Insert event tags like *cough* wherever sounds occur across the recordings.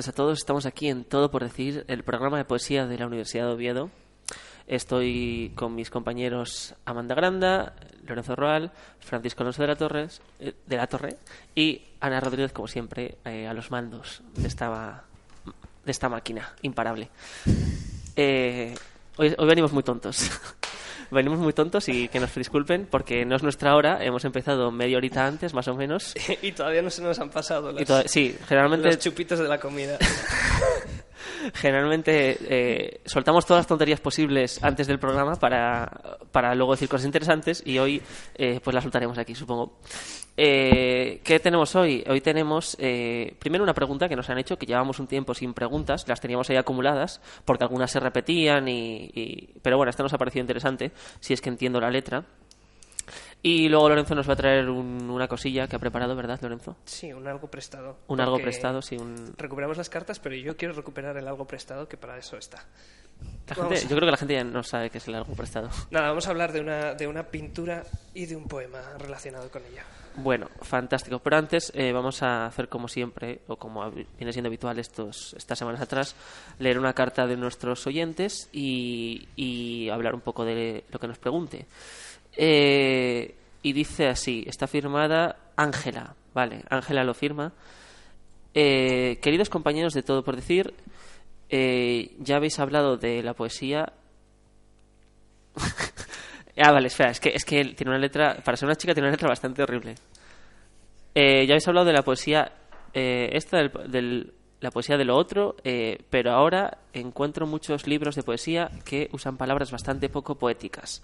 tardes a todos. Estamos aquí en Todo por Decir, el programa de poesía de la Universidad de Oviedo. Estoy con mis compañeros Amanda Granda, Lorenzo Roal, Francisco Alonso de la, Torres, eh, de la Torre y Ana Rodríguez, como siempre, eh, a los mandos de esta, de esta máquina imparable. Eh, hoy, hoy venimos muy tontos. *laughs* venimos muy tontos y que nos disculpen porque no es nuestra hora. Hemos empezado media horita antes, más o menos. *laughs* y todavía no se nos han pasado toda- sí, generalmente los chupitos de la comida. *laughs* generalmente eh, soltamos todas las tonterías posibles antes del programa para, para luego decir cosas interesantes y hoy eh, pues las soltaremos aquí, supongo. Eh, ¿Qué tenemos hoy? Hoy tenemos eh, primero una pregunta que nos han hecho, que llevamos un tiempo sin preguntas, las teníamos ahí acumuladas porque algunas se repetían y, y- pero bueno, esta nos ha parecido interesante, si es que entiendo la letra. Y luego Lorenzo nos va a traer un- una cosilla que ha preparado, ¿verdad, Lorenzo? Sí, un algo prestado. Un algo prestado, sí, un... Recuperamos las cartas, pero yo quiero recuperar el algo prestado, que para eso está. La Vamos gente- a- yo creo que la gente ya no sabe qué es el algo prestado. Nada, vamos a hablar de una, de una pintura y de un poema relacionado con ella. Bueno, fantástico. Pero antes eh, vamos a hacer como siempre, o como viene siendo habitual estos, estas semanas atrás, leer una carta de nuestros oyentes y, y hablar un poco de lo que nos pregunte. Eh, y dice así, está firmada Ángela, vale, Ángela lo firma. Eh, queridos compañeros de Todo por Decir, eh, ya habéis hablado de la poesía *laughs* Ah, vale, espera, es que, es que tiene una letra, para ser una chica tiene una letra bastante horrible. Eh, ya habéis hablado de la poesía, eh, esta del- la poesía de lo otro, eh, pero ahora encuentro muchos libros de poesía que usan palabras bastante poco poéticas.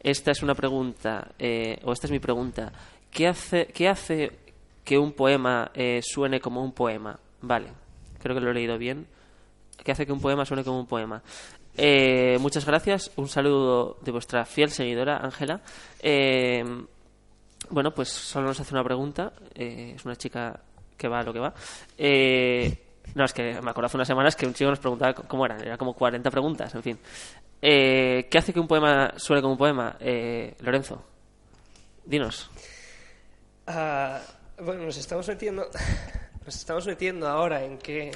Esta es una pregunta, eh, o esta es mi pregunta. ¿Qué hace, qué hace que un poema eh, suene como un poema? Vale, creo que lo he leído bien. ¿Qué hace que un poema suene como un poema? Eh, muchas gracias. Un saludo de vuestra fiel seguidora, Ángela. Eh, bueno, pues solo nos hace una pregunta. Es una chica que va a lo que va. Eh, no, es que me acuerdo hace unas semanas que un chico nos preguntaba cómo eran. Era como 40 preguntas, en fin. Eh, ¿Qué hace que un poema suene como un poema? Eh, Lorenzo, dinos. Ah, bueno, nos estamos metiendo. *laughs* Nos estamos metiendo ahora en que.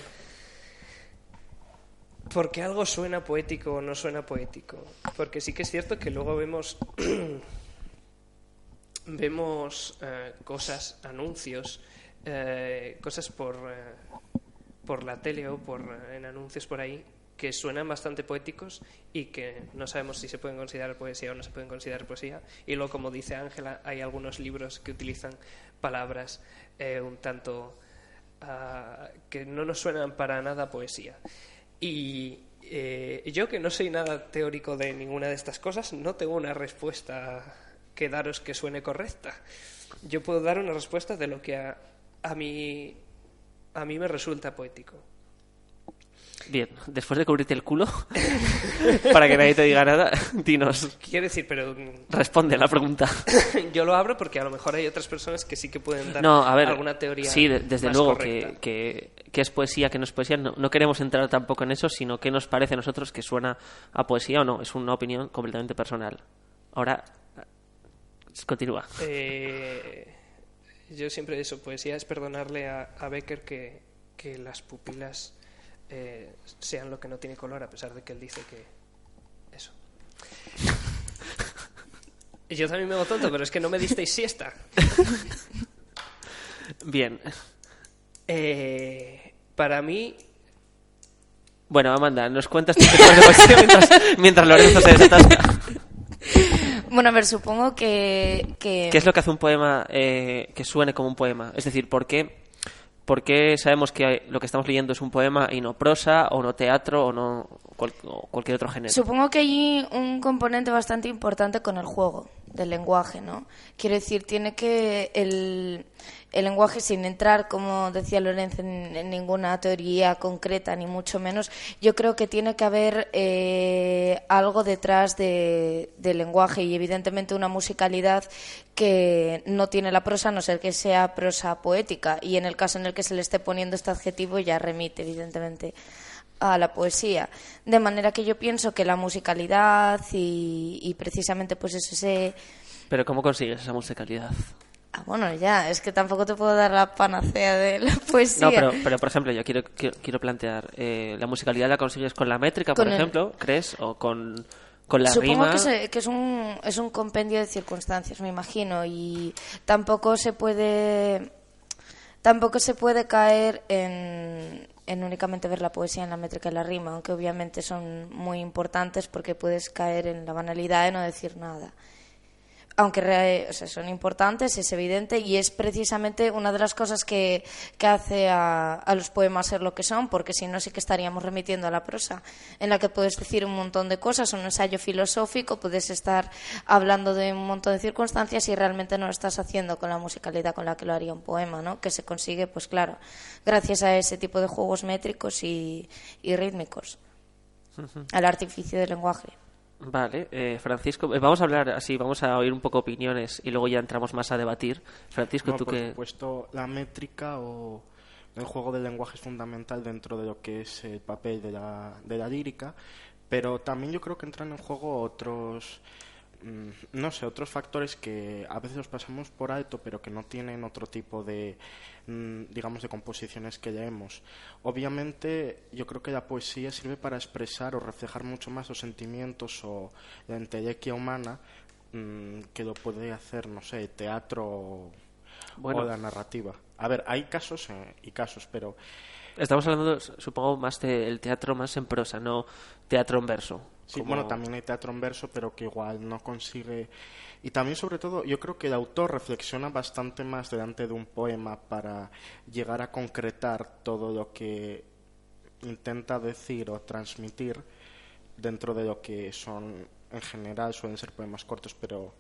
¿Por qué algo suena poético o no suena poético? Porque sí que es cierto que luego vemos. *clears throat* vemos eh, cosas, anuncios, cosas por, por la tele o por, eh, en anuncios por ahí que suenan bastante poéticos y que no sabemos si se pueden considerar poesía o no se pueden considerar poesía. Y luego, como dice Ángela, hay algunos libros que utilizan palabras eh, un tanto ah, que no nos suenan para nada poesía. Y eh, yo, que no soy nada teórico de ninguna de estas cosas, no tengo una respuesta que daros que suene correcta. Yo puedo dar una respuesta de lo que a, a mí, a mí me resulta poético. Bien, después de cubrirte el culo, *laughs* para que nadie te diga nada, dinos. Quiero decir, pero mm, Responde a la pregunta. *laughs* yo lo abro porque a lo mejor hay otras personas que sí que pueden dar No, a ver. alguna teoría. Sí, de- desde más luego que, que, que es poesía, que no es poesía. No, no queremos entrar tampoco en eso, sino qué nos parece a nosotros que suena a poesía o no. Es una opinión completamente personal. Ahora, continúa. Eh, yo siempre eso, poesía es perdonarle a, a Becker que, que las pupilas eh, sean lo que no tiene color, a pesar de que él dice que eso. Y *laughs* yo también me hago tonto, pero es que no me disteis siesta. *laughs* Bien. Eh, para mí, Bueno, Amanda, nos cuentas tus de mientras, mientras Lorenzo se desatasca. *laughs* Bueno, a ver, supongo que... que... ¿Qué es lo que hace un poema eh, que suene como un poema? Es decir, ¿por qué, por qué sabemos que lo que estamos leyendo es un poema y no prosa, o no teatro, o no cual- o cualquier otro género? Supongo que hay un componente bastante importante con el juego del lenguaje, ¿no? Quiero decir, tiene que el, el lenguaje, sin entrar, como decía Lorenzo, en, en ninguna teoría concreta, ni mucho menos, yo creo que tiene que haber eh, algo detrás de- del lenguaje y, evidentemente, una musicalidad que no tiene la prosa, a no ser que sea prosa poética. Y en el caso en el que se le esté poniendo este adjetivo, ya remite, evidentemente, a la poesía. De manera que yo pienso que la musicalidad y, y precisamente pues eso, ese... Pero ¿cómo consigues esa musicalidad? Ah, bueno, ya, es que tampoco te puedo dar la panacea de la poesía. No, pero, pero por ejemplo, yo quiero, quiero, quiero plantear, eh, ¿la musicalidad la consigues con la métrica, por el- ejemplo, crees? ¿O con, con la Supongo rima? que, se- que es, un, es un compendio de circunstancias, me imagino, y tampoco se puede tampoco se puede caer en, en únicamente ver la poesía en la métrica y la rima, aunque obviamente son muy importantes porque puedes caer en la banalidad de no decir nada. Aunque re- o sea, son importantes, es evidente, y es precisamente una de las cosas que, que hace a, a los poemas ser lo que son, porque si no sí que estaríamos remitiendo a la prosa, en la que puedes decir un montón de cosas, un ensayo filosófico, puedes estar hablando de un montón de circunstancias y realmente no lo estás haciendo con la musicalidad con la que lo haría un poema, ¿no? Que se consigue, pues claro, gracias a ese tipo de juegos métricos y, y rítmicos, al artificio del lenguaje. Vale, eh, Francisco, eh, vamos a hablar así, vamos a oír un poco opiniones y luego ya entramos más a debatir. Francisco, No, tú por que... supuesto, la métrica o el juego del lenguaje es fundamental dentro de lo que es el papel de la, de la lírica, pero también yo creo que entran en juego otros, no sé, otros factores que a veces los pasamos por alto, pero que no tienen otro tipo de, mm, digamos, de composiciones que leemos. Obviamente, yo creo que la poesía sirve para expresar o reflejar mucho más los sentimientos o la entelequia humana mm, que lo puede hacer, no sé, el teatro o- Bueno. o la narrativa. A ver, hay casos eh, y casos, pero Estamos hablando, supongo, más del teatro más en prosa, no teatro en verso. Sí, como- bueno, también hay teatro en verso, pero que igual no consigue. Y también, sobre todo, yo creo que el autor reflexiona bastante más delante de un poema para llegar a concretar todo lo que intenta decir o transmitir dentro de lo que son, en general, suelen ser poemas cortos, pero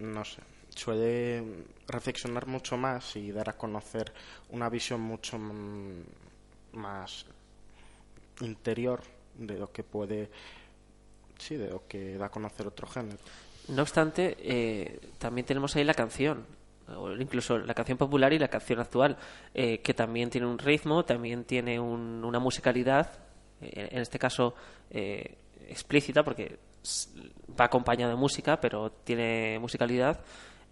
no sé, suele reflexionar mucho más y dar a conocer una visión mucho más interior de lo que puede, sí, de lo que da a conocer otro género. No obstante, eh, también tenemos ahí la canción, o incluso la canción popular y la canción actual, eh, que también tiene un ritmo, también tiene un- una musicalidad, eh, en este caso eh, explícita, porque va acompañada de música, pero tiene musicalidad.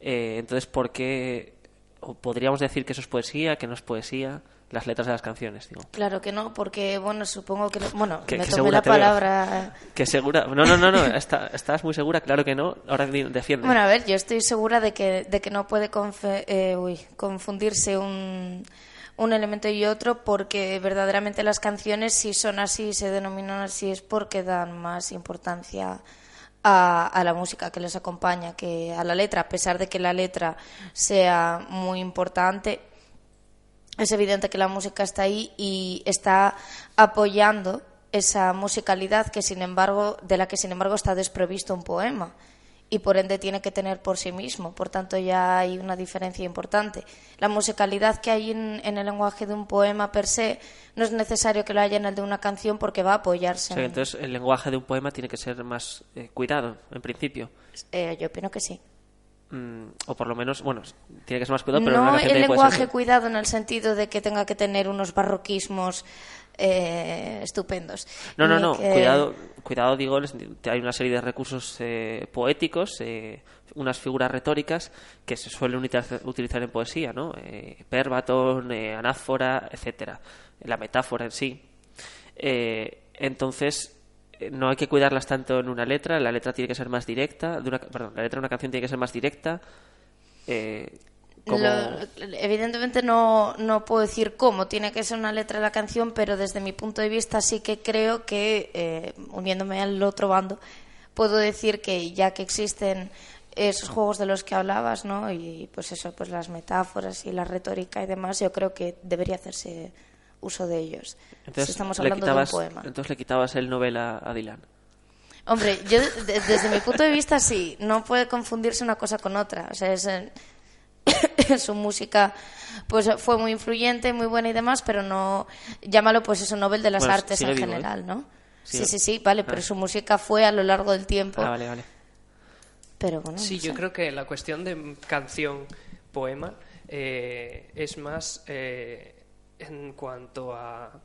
Entonces, ¿por qué? o podríamos decir que eso es poesía, que no es poesía, las letras de las canciones, digo. Claro que no, porque, bueno, supongo que... Bueno, Que- me que tomé la palabra... Que segura. No, no, no, no. está- estás muy segura, claro que no. Ahora defiende. Bueno, a ver, yo estoy segura de que, de que no puede confe- eh, uy, confundirse un, un elemento y otro porque verdaderamente las canciones, si son así, se denominan así, es porque dan más importancia a, a la música que les acompaña que a la letra, a pesar de que la letra sea muy importante. Es evidente que la música está ahí y está apoyando esa musicalidad que sin embargo de la que sin embargo está desprovisto un poema y por ende tiene que tener por sí mismo. Por tanto, ya hay una diferencia importante. La musicalidad que hay en, en el lenguaje de un poema per se no es necesario que lo haya en el de una canción porque va a apoyarse. Sea, en- entonces el lenguaje de un poema tiene que ser más eh, cuidado, en principio. Eh, yo opino que sí. Mm, o por lo menos, bueno, tiene que ser más cuidado, pero no el puede lenguaje ser- cuidado en el sentido de que tenga que tener unos barroquismos eh, estupendos. No, no, no, que- cuidado, cuidado, digo, hay una serie de recursos eh, poéticos, eh, unas figuras retóricas que se suelen utilizar, en poesía, ¿no? Eh, pérbaton, eh, anáfora, etcétera, la metáfora en sí. Eh, entonces, no hay que cuidarlas tanto en una letra, la letra tiene que ser más directa, de una, la letra de una canción tiene que ser más directa. eh, como... Evidentemente no, no puedo decir cómo tiene que ser una letra de la canción, pero desde mi punto de vista sí que creo que, eh, uniéndome al otro bando, puedo decir que ya que existen esos juegos de los que hablabas, ¿no? Y pues eso, pues las metáforas y la retórica y demás, yo creo que debería hacerse uso de ellos. Entonces, si estamos le hablando de quitabas, un poema. entonces le quitabas el novela a Dylan. Hombre, yo de- desde mi punto de vista sí, no puede confundirse una cosa con otra. O sea, es, eh, *coughs* su música pues fue muy influyente, muy buena y demás, pero no llámalo pues eso Nobel de las Bueno, artes en ¿eh? general, ¿no? Sí, sí, sí, vale, pero su música fue a lo largo del tiempo. Ah, vale, vale. Pero bueno, Sí, no yo sé. creo que la cuestión de canción, poema, eh, es más eh, en cuanto a,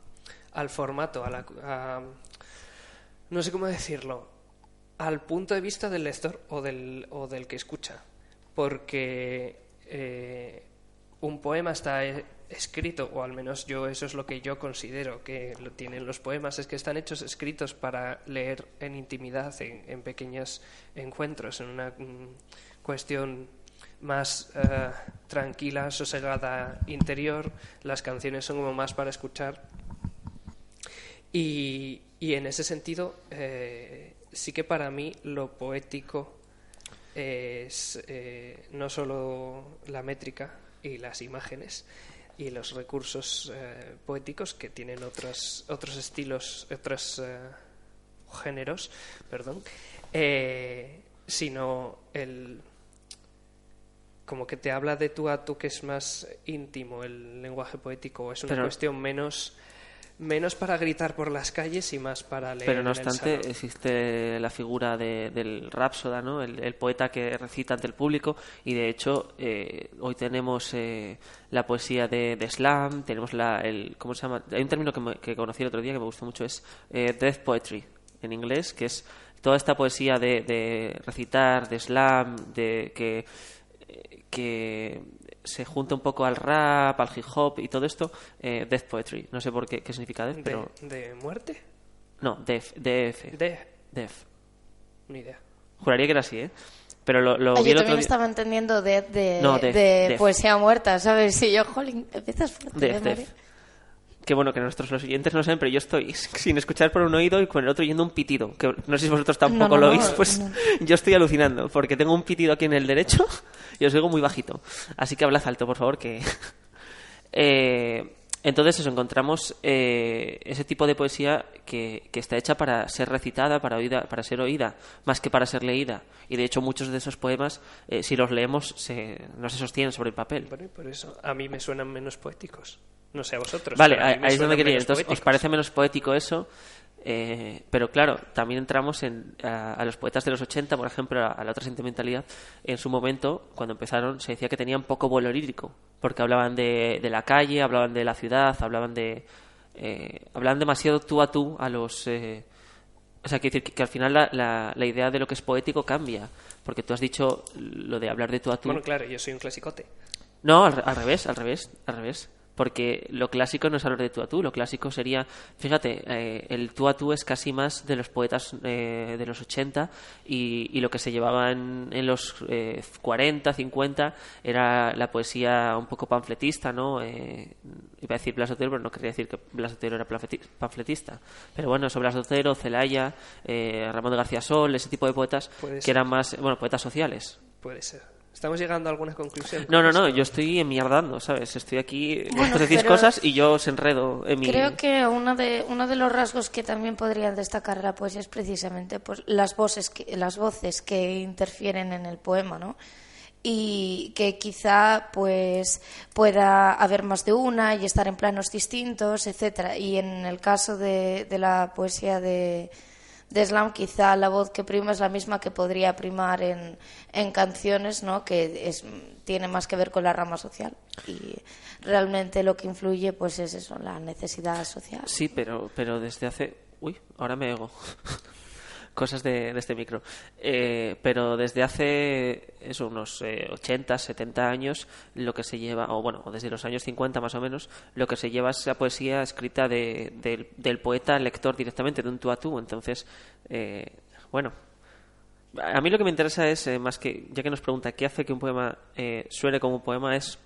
al formato, a la, a- no sé cómo decirlo, al punto de vista del lector o del, o del que escucha. Porque eh, un poema está eh, escrito, o al menos yo eso es lo que yo considero que lo tienen los poemas, es que están hechos escritos para leer en intimidad, en, en pequeños encuentros, en una mm, cuestión más eh, tranquila, sosegada, interior. Las canciones son como más para escuchar. Y, y en ese sentido, eh, sí que para mí lo poético es eh, no solo la métrica y las imágenes y los recursos poéticos que tienen otros, otros estilos, otros géneros, perdón, sino el como que te habla de tú a tú que es más íntimo el lenguaje poético, es una Pero- cuestión menos menos para gritar por las calles y más para leer. Pero no en el obstante, existe la figura de- del rapsoda, ¿no? El, el poeta que recita ante el público. Y de hecho, eh, hoy tenemos eh, la poesía de, de slam, tenemos la. El, ¿Cómo se llama? Hay un término que, me- que conocí el otro día que me gustó mucho: es eh, death poetry en inglés, que es toda esta poesía de, de recitar, de slam, de que que se junta un poco al rap, al hip hop y todo esto, eh, death poetry. No sé por qué, qué significa death, de, pero de muerte, no, def, def, de def. ni idea. Juraría que era así, ¿eh? Pero lo, lo Ah, vi yo el otro también día. estaba entendiendo de, de, No, def, de def. poesía muerta, ¿sabes? Y yo, jolín, empiezas fuerte. Def, ¿eh, Qué bueno que nuestros los oyentes no saben, pero yo estoy *laughs* sin escuchar por un oído y con el otro oyendo un pitido. Que no sé si vosotros tampoco No, no, lo no, oís, pues no. yo estoy alucinando, porque tengo un pitido aquí en el derecho y os oigo muy bajito. Así que hablad alto, por favor, que... *laughs* Eh, entonces eso, encontramos eh, ese tipo de poesía que, que está hecha para ser recitada, para, oída, para ser oída, más que para ser leída. Y de hecho muchos de esos poemas, eh, si los leemos, se, no se sostienen sobre el papel. Bueno, y por eso a mí me suenan menos poéticos. No sé a vosotros. Vale, ahí es donde quería Entonces, ¿os parece menos poético eso? Eh, pero claro, también entramos en, a, a los poetas de los 80, por ejemplo, a, a la otra sentimentalidad. En su momento, cuando empezaron, se decía que tenían poco vuelo lírico, porque hablaban de, de la calle, hablaban de la ciudad, hablaban de. Eh, hablaban demasiado tú a tú a los. eh, o sea, quiero decir que, que al final la, la, la idea de lo que es poético cambia, porque tú has dicho lo de hablar de tú a tú. Bueno, claro, yo soy un clasicote. No, al, al revés, al revés, al revés. Porque lo clásico no es hablar de tú a tú, lo clásico sería, fíjate, eh, el tú a tú es casi más de los poetas eh, de los 80 y, y lo que se llevaba en, en los eh, 40, 50 era la poesía un poco panfletista, ¿no? Eh, iba a decir Blas Otero, pero no quería decir que Blas Otero era panfleti- panfletista. Pero bueno, eso Blas Otero, Celaya, eh, Ramón de García Sol, ese tipo de poetas que eran más, bueno, poetas sociales. Puede ser. ¿Estamos llegando a alguna conclusión? No, no, no, yo estoy enmierdando, ¿sabes? Estoy aquí, Bueno, vosotros decís cosas y yo os enredo en mi... Creo que uno de, uno de los rasgos que también podrían destacar la poesía es precisamente pues, las, voces que, las voces que interfieren en el poema, ¿no? Y que quizá pues pueda haber más de una y estar en planos distintos, etcétera. Y en el caso de, de la poesía de, de slam quizá la voz que prima es la misma que podría primar en, en canciones, ¿no? Que es, tiene más que ver con la rama social y realmente lo que influye pues es eso, la necesidad social. Sí, pero, pero desde hace... Uy, ahora me ego. *laughs* Cosas de, de este micro. Eh, pero desde hace eso, unos eh, 80, 70 años, lo que se lleva, o bueno, desde los años 50 más o menos, lo que se lleva es la poesía escrita de, del, del poeta al lector directamente, de un tú a tú. Entonces, eh, bueno, a mí lo que me interesa es, eh, más que, ya que nos pregunta qué hace que un poema eh, suene como un poema, es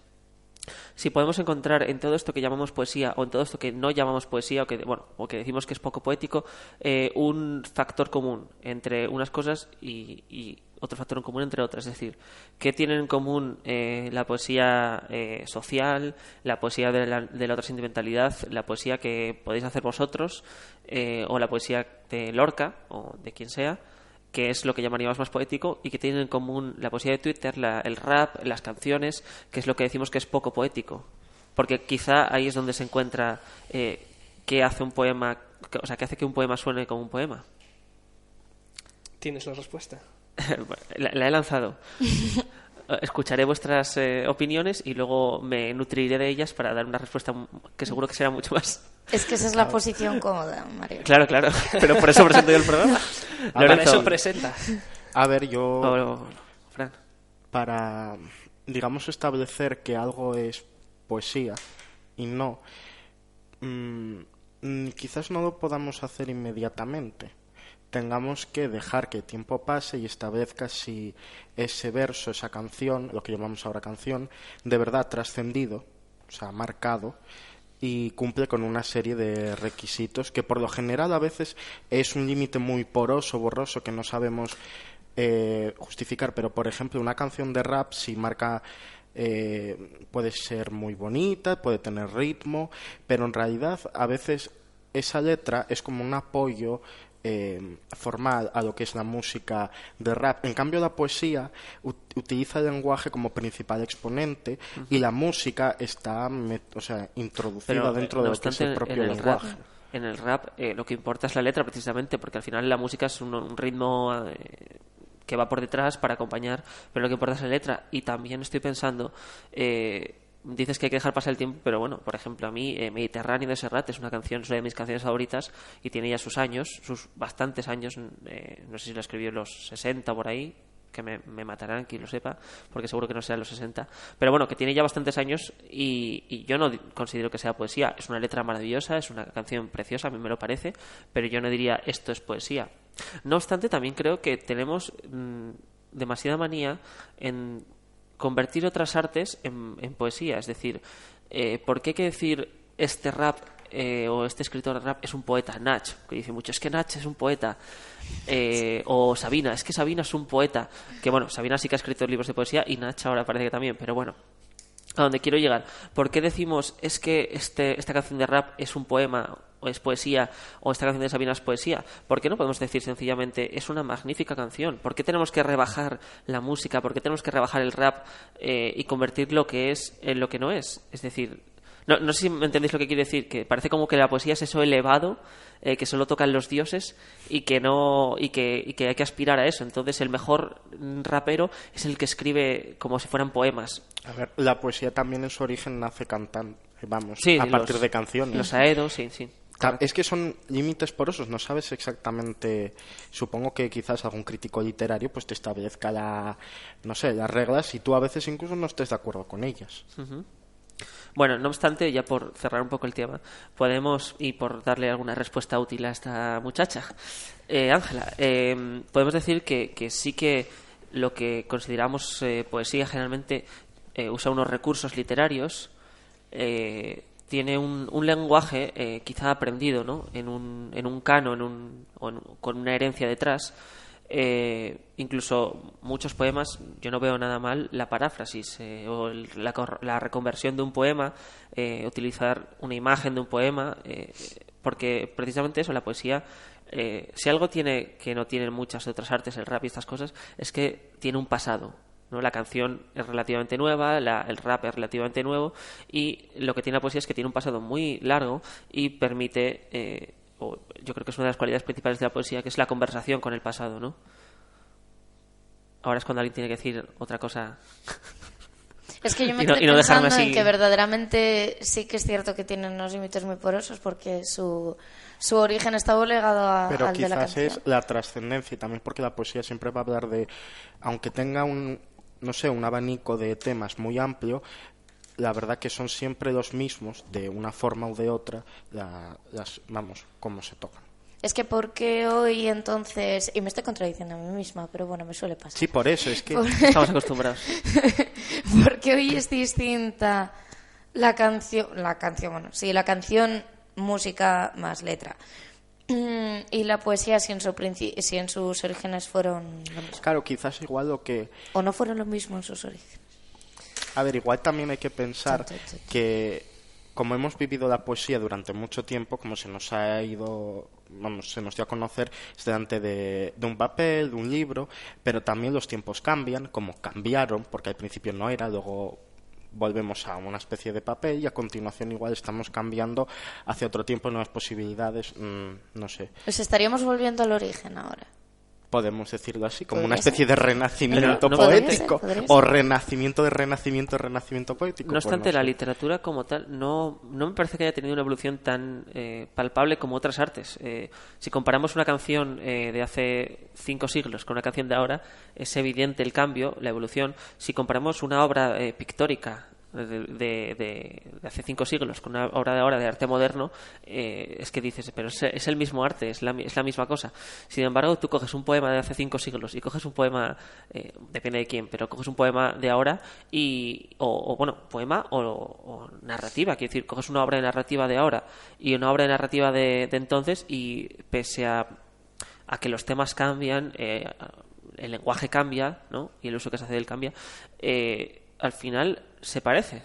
si podemos encontrar en todo esto que llamamos poesía o en todo esto que no llamamos poesía o que bueno o que decimos que es poco poético eh, un factor común entre unas cosas y, otro factor en común entre otras. Es decir qué tienen en común eh, la poesía eh, social la poesía de la, de la otra sentimentalidad la poesía que podéis hacer vosotros eh, o la poesía de Lorca o de quien sea que es lo que llamaríamos más poético y que tienen en común la poesía de Twitter, la- el rap, las canciones, que es lo que decimos que es poco poético. Porque quizá ahí es donde se encuentra eh, qué hace un poema, que- o sea, qué hace que un poema suene como un poema. ¿Tienes la respuesta? *laughs* la, la he lanzado. *laughs* Escucharé vuestras eh, opiniones y luego me nutriré de ellas para dar una respuesta que seguro que será mucho más. Es que esa es la posición cómoda, Mario. Claro, claro. *laughs* Pero por eso presento yo el programa. Para Lorenzo, eso presenta. A ver, yo Fran. para digamos, establecer que algo es poesía y no, mm, mm, quizás no lo podamos hacer inmediatamente. Tengamos que dejar que el tiempo pase y establezca si ese verso, esa canción, lo que llamamos ahora canción, de verdad trascendido, o sea, marcado, y cumple con una serie de requisitos que por lo general a veces es un límite muy poroso, borroso, que no sabemos eh, justificar, pero por ejemplo una canción de rap si marca eh, puede ser muy bonita, puede tener ritmo, pero en realidad a veces esa letra es como un apoyo eh, formal a lo que es la música de rap. En cambio, la poesía utiliza el lenguaje como principal exponente y la música está o sea, introducida dentro de lo que es el propio lenguaje. en el rap lo que importa es la letra precisamente porque al final la música es un, ritmo que va por detrás para acompañar, pero lo que importa es la letra. Y también estoy pensando, eh, dices que hay que dejar pasar el tiempo, pero bueno, por ejemplo, a mí eh, Mediterráneo de Serrat es una canción, es una de mis canciones favoritas y tiene ya sus años, sus bastantes años, eh, no sé si la escribió en los 60 por ahí, que me, matarán quien lo sepa, porque seguro que no sea los 60. Pero bueno, que tiene ya bastantes años y, y, yo no considero que sea poesía. Es una letra maravillosa, es una canción preciosa, a mí me lo parece, pero yo no diría esto es poesía. No obstante, también creo que tenemos mm, demasiada manía en convertir otras artes en, poesía. Es decir, eh, ¿por qué hay que decir este rap eh, o este escritor de rap es un poeta? Nach, que dice mucho, es que Nach es un poeta. Eh, o Sabina, es que Sabina es un poeta. Que bueno, Sabina sí que ha escrito libros de poesía y Nach ahora parece que también, pero bueno. A donde quiero llegar. ¿Por qué decimos es que este, esta canción de rap es un poema es poesía o esta canción de Sabina es poesía. ¿Por qué no podemos decir sencillamente es una magnífica canción? ¿Por qué tenemos que rebajar la música? ¿Por qué tenemos que rebajar el rap eh, y convertir lo que es en lo que no es? Es decir, no, no sé si me entendéis lo que quiero decir, que parece como que la poesía es eso elevado eh, que solo tocan los dioses y que no y que, y que hay que aspirar a eso. Entonces el mejor rapero es el que escribe como si fueran poemas. A ver, la poesía también en su origen nace cantando, vamos, a partir de canciones. Los aedos, sí, sí. Es que son límites porosos, no sabes exactamente. Supongo que quizás algún crítico literario pues te establezca la, no sé, las reglas y tú a veces incluso no estés de acuerdo con ellas. Bueno, no obstante, ya por cerrar un poco el tema, podemos, y por darle alguna respuesta útil a esta muchacha, eh, Ángela, eh, podemos decir que, que, sí que lo que consideramos eh, poesía generalmente usa unos recursos literarios tiene un, un lenguaje eh, quizá aprendido ¿no? en, un, en un cano en un, con una herencia detrás. Eh, incluso muchos poemas, yo no veo nada mal la paráfrasis eh, o la, la, reconversión de un poema, utilizar una imagen de un poema, porque precisamente eso, la poesía, si algo tiene que no tienen muchas otras artes, el rap y estas cosas, es que tiene un pasado, la canción es relativamente nueva, el rap es relativamente nuevo y lo que tiene la poesía es que tiene un pasado muy largo y permite, eh, yo creo que es una de las cualidades principales de la poesía, que es la conversación con el pasado, ¿no? Ahora es cuando alguien tiene que decir otra cosa. Es que yo me *laughs* quedé pensando en que verdaderamente sí que es cierto que tienen unos límites muy porosos porque su, su origen está legado a, Pero al de la canción. es la trascendencia y también porque la poesía siempre va a hablar de, aunque tenga un, no sé, un abanico de temas muy amplio, la verdad que son siempre los mismos, de una forma u de otra, las, vamos, cómo se tocan. Es que porque hoy entonces, y me estoy contradiciendo a mí misma, pero bueno, me suele pasar. Sí, por eso, es que *laughs* estamos acostumbrados. *laughs* porque hoy es distinta la canción, la canción, bueno, sí, la canción, música más letra. Y la poesía, si en, su si en sus orígenes fueron lo mismo. Claro, quizás igual lo que... O no fueron lo mismo en sus orígenes. A ver, igual también hay que pensar que como hemos vivido la poesía durante mucho tiempo, como se nos ha ido, vamos, se nos dio a conocer, delante de, de, un papel, de un libro, pero también los tiempos cambian, como cambiaron, porque al principio no era, luego volvemos a una especie de papel y a continuación igual estamos cambiando hacia otro tiempo nuevas posibilidades, mm, no sé. Pues estaríamos volviendo al origen ahora. Podemos decirlo así, como una especie de renacimiento no podría poético ser, podría o renacimiento de renacimiento de renacimiento poético. No pues obstante, la literatura como tal no, no me parece que haya tenido una evolución tan eh, palpable como otras artes. Eh, si comparamos una canción eh, de hace cinco siglos con una canción de ahora, es evidente el cambio, la evolución. Si comparamos una obra eh, pictórica de, de- hace cinco siglos con una obra de ahora de arte moderno, eh, es que dices, pero es, el mismo arte, es la, es la misma cosa. Sin embargo, tú coges un poema de hace cinco siglos y coges un poema, eh, depende de quién, pero coges un poema de ahora y, o, bueno, poema o, o narrativa, quiero decir, coges una obra de narrativa de ahora y una obra de narrativa de, de entonces y pese a, a que los temas cambian, eh, el lenguaje cambia, ¿no? Y el uso que se hace del cambia, eh, al final se parece.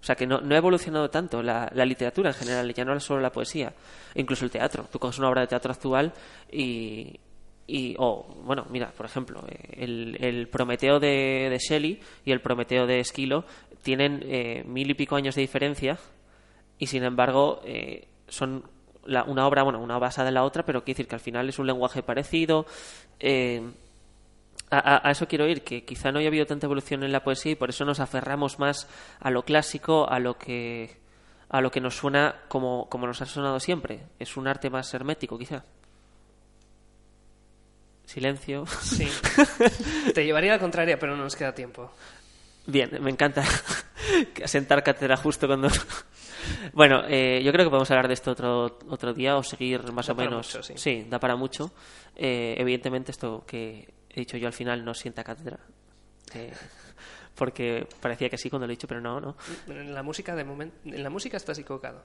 O sea, que no, ha evolucionado tanto la, literatura en general, ya no solo la poesía, incluso el teatro. Tú coges una obra de teatro actual y. y o, bueno, mira, por ejemplo, eh, el, el Prometeo de, de Shelley y el Prometeo de Esquilo tienen eh, mil y pico años de diferencia y sin embargo eh, son la- una obra, bueno, una basada en la otra, pero quiere decir que al final es un lenguaje parecido. eh, a, a- eso quiero ir, que quizá no haya habido tanta evolución en la poesía y por eso nos aferramos más a lo clásico, a lo que a lo que nos suena como, como nos ha sonado siempre. Es un arte más hermético, quizá. Silencio. Sí. *laughs* Te llevaría a la contraria, pero no nos queda tiempo. Bien, me encanta *laughs* sentar cátedra justo cuando... Bueno, eh, yo creo que podemos hablar de esto otro, otro día o seguir más Da o menos. mucho, sí. da para mucho. Eh, evidentemente esto que he dicho yo al final no sienta cátedra. Eh, *laughs* porque parecía que sí cuando lo he dicho, pero no, no. En la música, de momento, en la música estás equivocado,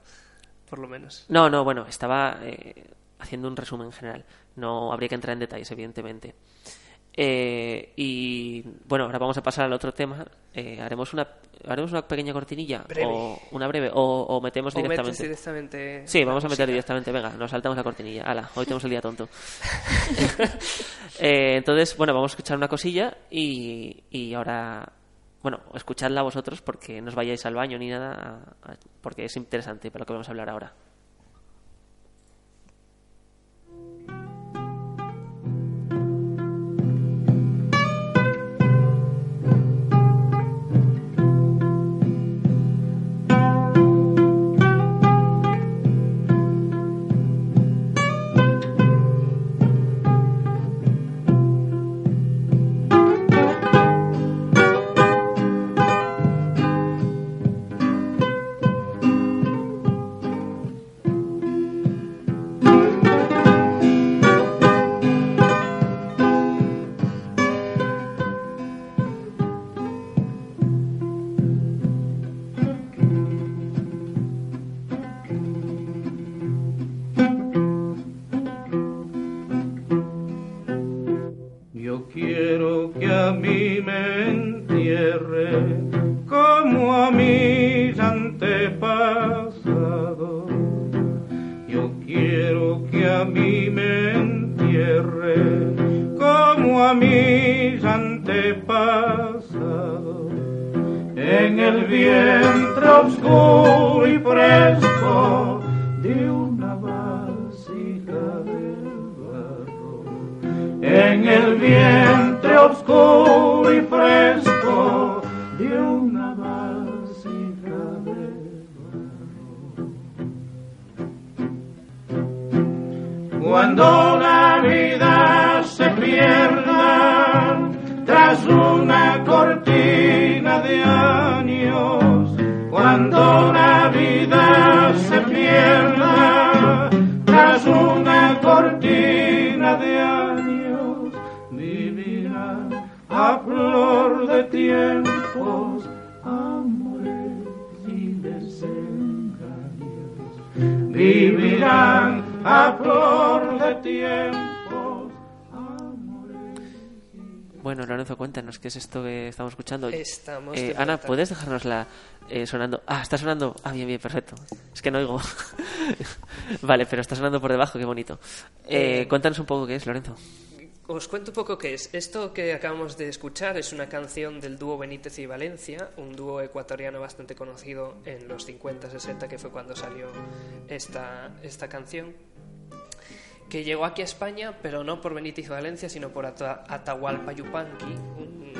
por lo menos. No, no, bueno, estaba eh, haciendo un resumen general. No habría que entrar en detalles, evidentemente. Eh, y bueno, ahora vamos a pasar al otro tema. Haremos una haremos una pequeña cortinilla Breve. o una breve o, o metemos O directamente. directamente. Sí, vamos a meter directamente. Venga, nos saltamos la cortinilla. Hala, hoy tenemos el día tonto. *laughs* *laughs* Eh, entonces, bueno, vamos a escuchar una cosilla y, y ahora, bueno, escuchadla vosotros porque no os vayáis al baño ni nada, porque es interesante para lo que vamos a hablar ahora. A mí me entierre como a mis antepasados. Yo quiero que a mí me entierre como a mis antepasados. En el vientre oscuro Vivirán a flor de tiempos, amores. Bueno, Lorenzo, cuéntanos qué es esto que estamos escuchando. Estamos Eh, Ana. ¿puedes dejárnosla eh, sonando? Ah, está sonando. Ah, bien, bien, perfecto. Es que no oigo. *laughs* vale, pero está sonando por debajo, qué bonito. Eh, Eh, cuéntanos un poco qué es, Lorenzo. Os cuento un poco qué es. Esto que acabamos de escuchar es una canción del dúo Benítez y Valencia, un dúo ecuatoriano bastante conocido en los 50-60, que fue cuando salió esta, esta canción. que llegó aquí a España, pero no por Benítez Valencia, sino por Ata- Atahualpa Yupanqui, un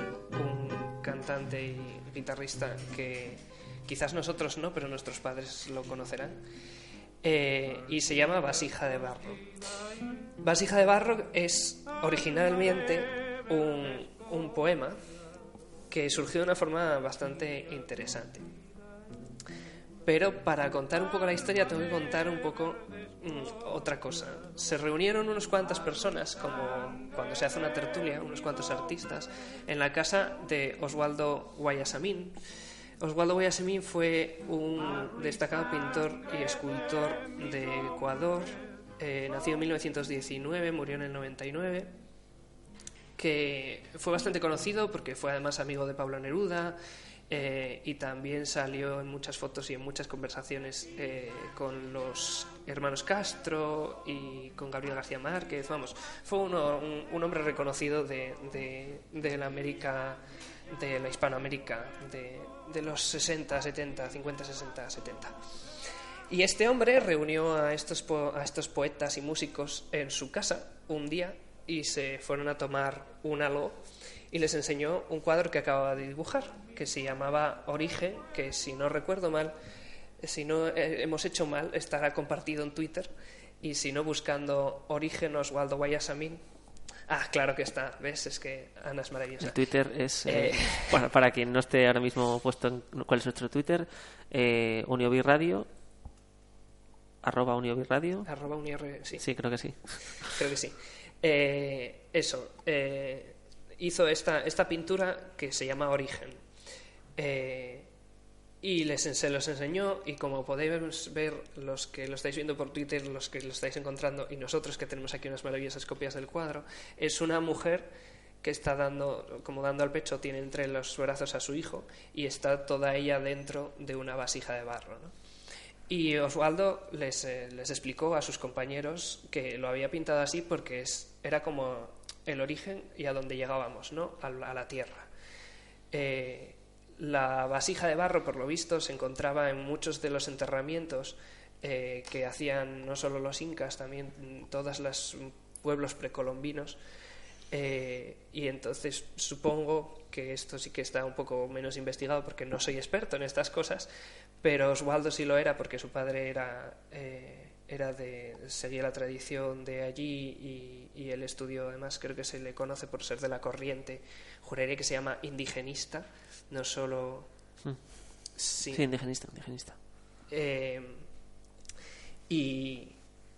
cantante y guitarrista que quizás nosotros no, pero nuestros padres lo conocerán. Eh, y se llama Vasija de Barro. Vasija de Barro es originalmente un, un poema que surgió de una forma bastante interesante. Pero para contar un poco la historia tengo que contar un poco mm, otra cosa. Se reunieron unas cuantas personas, como cuando se hace una tertulia, unos cuantos artistas, en la casa de Oswaldo Guayasamín. Oswaldo Guayasamín fue un destacado pintor y escultor de Ecuador, eh, nacido en 1919, murió en el 99 que fue bastante conocido porque fue además amigo de Pablo Neruda eh, y también salió en muchas fotos y en muchas conversaciones eh, con los hermanos Castro y con Gabriel García Márquez. Vamos, fue uno- un, un hombre reconocido de, de- de la América, de la Hispanoamérica, de, de los 60, 70, 50, 60, 70. Y este hombre reunió a estos, a estos poetas y músicos en su casa un día y se fueron a tomar un algo y les enseñó un cuadro que acababa de dibujar, que se llamaba Origen, que si no recuerdo mal, si no eh, hemos hecho mal, estará compartido en Twitter y si no buscando Origen Oswaldo Guayasamín. Ah, claro que está, ¿ves? Es que Ana es maravillosa. El Twitter es, eh, Eh. *laughs* para, para quien no esté ahora mismo puesto en cuál es nuestro Twitter, eh, Uniobirradio, arroba Uniobirradio. Arroba un IR, sí. Sí, creo que sí. Creo que sí. Eh, eso, hizo esta, esta pintura que se llama Origen. Eh, y les, se los enseñó y como podéis ver los que lo estáis viendo por Twitter, los que lo estáis encontrando y nosotros que tenemos aquí unas maravillosas copias del cuadro, es una mujer que está dando, como dando al pecho, tiene entre los brazos a su hijo y está toda ella dentro de una vasija de barro. Y Oswaldo les, eh, les explicó a sus compañeros que lo había pintado así porque es, era como el origen y a donde llegábamos, ¿no? a, a la tierra. Eh, la vasija de barro, por lo visto, se encontraba en muchos de los enterramientos eh, que hacían no solo los incas, también todos los pueblos precolombinos. Eh, y entonces supongo que esto sí que está un poco menos investigado porque no soy experto en estas cosas, pero Oswaldo sí lo era porque su padre era, eh, era de, seguía la tradición de allí y, y él estudió, además creo que se le conoce por ser de la corriente, juraría que se llama indigenista, no solo... Mm. Sí. Sí, indigenista, indigenista. Eh, y,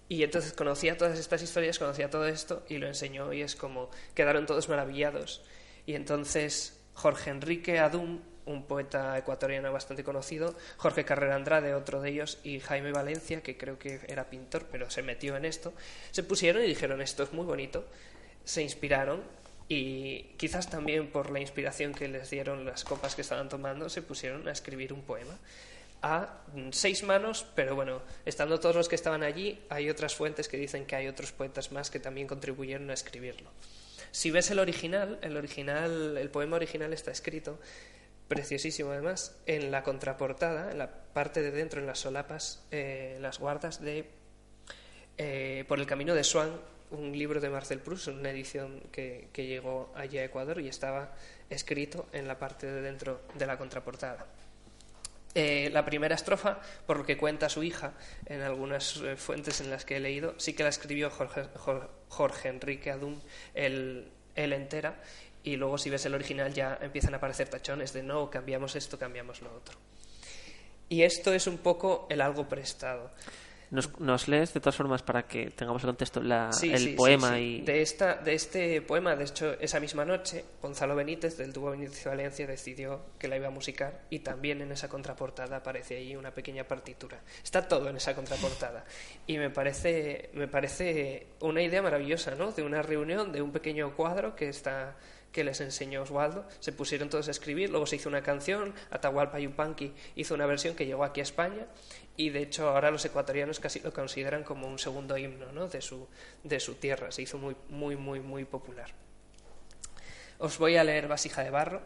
y entonces conocía todas estas historias, conocía todo esto y lo enseñó y es como quedaron todos maravillados. Y entonces Jorge Enrique Adum, un poeta ecuatoriano bastante conocido, Jorge Carrera Andrade, otro de ellos, y Jaime Valencia, que creo que era pintor, pero se metió en esto, se pusieron y dijeron esto es muy bonito, se inspiraron y quizás también por la inspiración que les dieron las copas que estaban tomando, se pusieron a escribir un poema. A seis manos, pero bueno, estando todos los que estaban allí, hay otras fuentes que dicen que hay otros poetas más que también contribuyeron a escribirlo. Si ves el original, el original, el poema original está escrito preciosísimo además en la contraportada, en la parte de dentro, en las solapas, eh, las guardas de eh, Por el camino de Swan, un libro de Marcel Proust, una edición que, que llegó allí a Ecuador y estaba escrito en la parte de dentro de la contraportada. Eh, la primera estrofa, por lo que cuenta su hija en algunas fuentes en las que he leído, sí que la escribió Jorge, Jor- Jorge Enrique Adum él, él entera, y luego si ves el original ya empiezan a aparecer tachones de no, cambiamos esto, cambiamos lo otro. Y esto es un poco el algo prestado. Nos, nos lees de todas formas para que tengamos el contexto la, Sí, el sí, poema sí. y De, esta, de este poema, de hecho, esa misma noche, Gonzalo Benítez, del dúo Benítez Valencia, decidió que la iba a musicar y también en esa contraportada aparece ahí una pequeña partitura. Está todo en esa contraportada. Y me parece, me parece una idea maravillosa, ¿no? De una reunión, de un pequeño cuadro que está que les enseñó Oswaldo, se pusieron todos a escribir, luego se hizo una canción, Atahualpa Yupanqui hizo una versión que llegó aquí a España y de hecho ahora los ecuatorianos casi lo consideran como un segundo himno ¿no? de, su, de su tierra, se hizo muy, muy, muy, muy popular. Os voy a leer Vasija de Barro.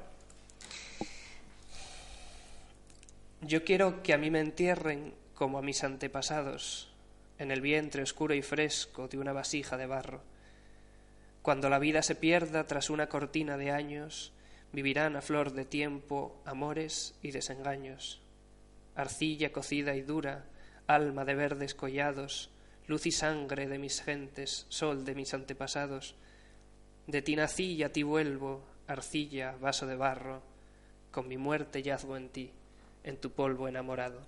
Yo quiero que a mí me entierren como a mis antepasados, en el vientre oscuro y fresco de una vasija de barro. Cuando la vida se pierda tras una cortina de años, vivirán a flor de tiempo amores y desengaños. Arcilla cocida y dura, alma de verdes collados, luz y sangre de mis gentes, sol de mis antepasados. De ti nací y a ti vuelvo, arcilla, vaso de barro, con mi muerte yazgo en ti, en tu polvo enamorado.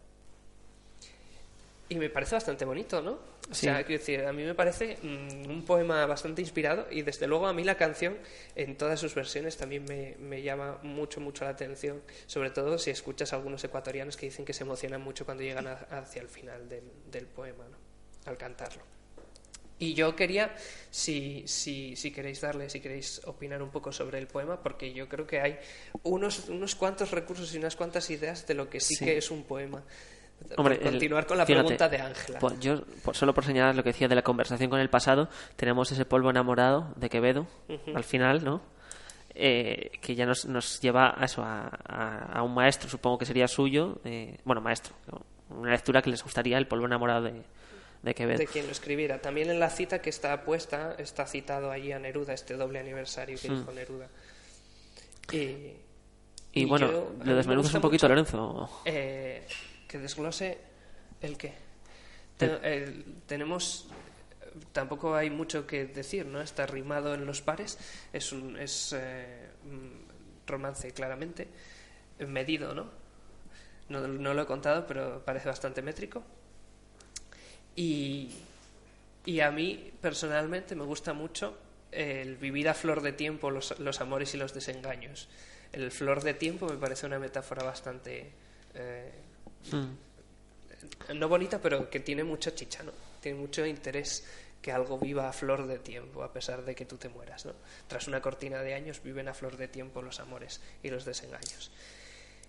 Y me parece bastante bonito, ¿no? O Sí. sea, quiero decir, a mí me parece mm, un poema bastante inspirado y desde luego a mí la canción en todas sus versiones también me, me llama mucho, mucho la atención, sobre todo si escuchas a algunos ecuatorianos que dicen que se emocionan mucho cuando llegan a- hacia el final del, del poema, ¿no? Al cantarlo. Y yo quería, si, si, si queréis darle, si queréis opinar un poco sobre el poema, porque yo creo que hay unos, unos cuantos recursos y unas cuantas ideas de lo que sí, Sí. que es un poema. Hombre, Por el- continuar con la fíjate, pregunta de Ángela. pues yo, por- solo por señalar lo que decía de la conversación con el pasado, tenemos ese polvo enamorado de Quevedo, al final, ¿no? Eh, que ya nos, nos lleva a eso, a, a- a un maestro, supongo que sería suyo, eh, bueno, maestro, una lectura que les gustaría, el polvo enamorado de, de Quevedo. de quien lo escribiera. También en la cita que está puesta está citado allí a Neruda, este doble aniversario que dijo Neruda. Y, Y, y bueno, yo- lo desmenuzas gusta un poquito, mucho, Lorenzo. eh, que desglose el qué. Tenemos tampoco hay mucho que decir, ¿no? Está rimado en los pares, es un es eh, mm, romance claramente medido, ¿no? ¿no? No lo he contado, pero parece bastante métrico. Y, y a mí, personalmente, me gusta mucho el vivir a flor de tiempo los, los amores y los desengaños. El flor de tiempo me parece una metáfora bastante... eh, Mm. no bonita, pero que tiene mucha chicha, ¿no? Tiene mucho interés que algo viva a flor de tiempo, a pesar de que tú te mueras, ¿no? Tras una cortina de años viven a flor de tiempo los amores y los desengaños.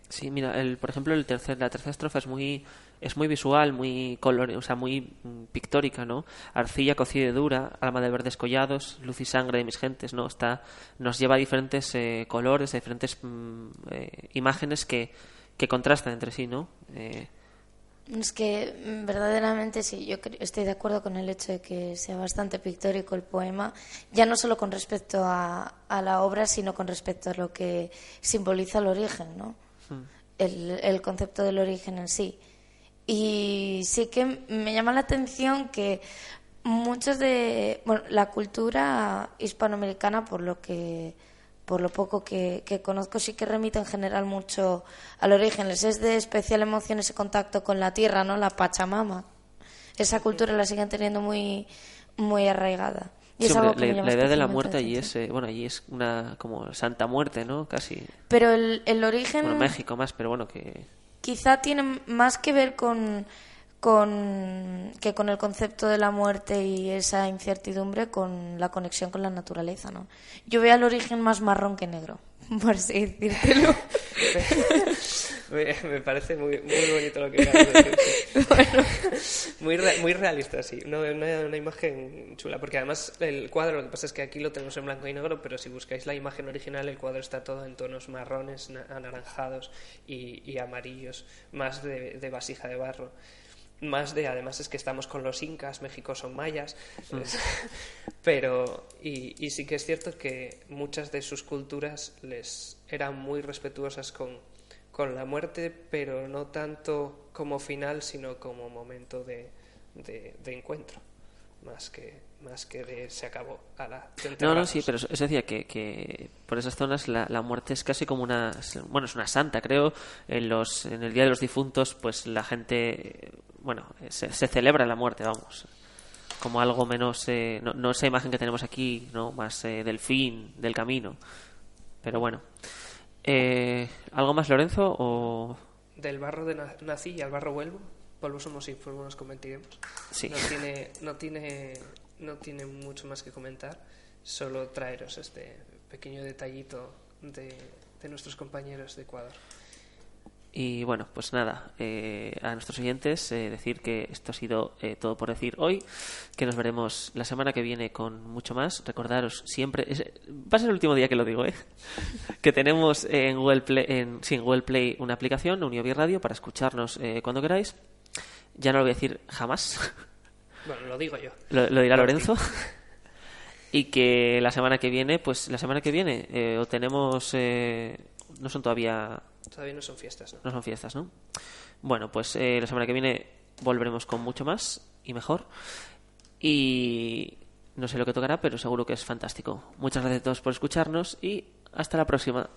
Sí, mira, el, por ejemplo, el tercer, la tercera estrofa es muy, es muy visual, muy color, muy mm, pictórica, ¿no? Arcilla cocida dura, alma de verdes collados, luz y sangre de mis gentes, ¿no? Está, nos lleva a diferentes eh, colores, a diferentes mm, eh, imágenes que, que contrastan entre sí, ¿no? Eh, Es que mm, verdaderamente sí, yo estoy de acuerdo con el hecho de que sea bastante pictórico el poema, ya no solo con respecto a, a la obra, sino con respecto a lo que simboliza el origen, ¿no? El, el concepto del origen en sí. Y sí que me llama la atención que muchos de bueno, la cultura hispanoamericana, por lo que por lo poco que, que conozco, sí que remite en general mucho al origen. Les es de especial emoción ese contacto con la tierra, ¿no? La Pachamama. Esa cultura la siguen teniendo muy, muy arraigada. Y sí, es hombre, algo que la, la idea de la muerte allí es, eh, bueno, allí es una como santa muerte, ¿no? Casi, Pero el, el origen bueno, México más, pero bueno, que... quizá tiene más que ver con, con que con el concepto de la muerte y esa incertidumbre con la conexión con la naturaleza, ¿no? Yo veo al origen más marrón que negro, *laughs* por así decírtelo. *laughs* Me, parece muy, muy bonito lo que acabas de decir. *laughs* muy, re- muy realista, sí. No, una, una imagen chula, porque además el cuadro, lo que pasa es que aquí lo tenemos en blanco y negro, pero si buscáis la imagen original, el cuadro está todo en tonos marrones, na- anaranjados y, y amarillos, más de, de vasija de barro. Más de, además es que estamos con los incas, México son mayas, *laughs* pero, y, y sí que es cierto que muchas de sus culturas les eran muy respetuosas con, con la muerte, pero no tanto como final, sino como momento de, de, de encuentro, más que, más que de se acabó. ala, te No, no, sí, pero eso decía que, que por esas zonas la, la muerte es casi como una, bueno, es una santa, creo. En los, en el día de los difuntos, pues la gente, bueno, se, se celebra la muerte, vamos, como algo menos, eh, no, no esa imagen que tenemos aquí, no, más eh, del fin, del camino. Pero bueno, eh, ¿algo más, Lorenzo? O Del barro de na- nací y al barro vuelvo, polvo somos y polvo nos convertiremos. sí, No tiene, no tiene, no tiene mucho más que comentar, solo traeros este pequeño detallito de, de nuestros compañeros de Ecuador. Y bueno, pues nada, eh, a nuestros oyentes eh, decir que esto ha sido eh, todo por decir hoy, que nos veremos la semana que viene con mucho más. Recordaros siempre, es- va a ser el último día que lo digo, ¿eh? *laughs* que tenemos en Google Play, en, sí, en Google Play una aplicación, Uniovi Radio, para escucharnos eh, cuando queráis. Ya no lo voy a decir jamás, Bueno, lo digo yo. Lo, lo dirá Lorenzo. *laughs* y que la semana que viene, pues la semana que viene, eh, o tenemos. eh, no son todavía. Todavía no son fiestas, ¿no? No son fiestas, ¿no? Bueno, pues eh, la semana que viene volveremos con mucho más y mejor. Y no sé lo que tocará, pero seguro que es fantástico. Muchas gracias a todos por escucharnos y hasta la próxima.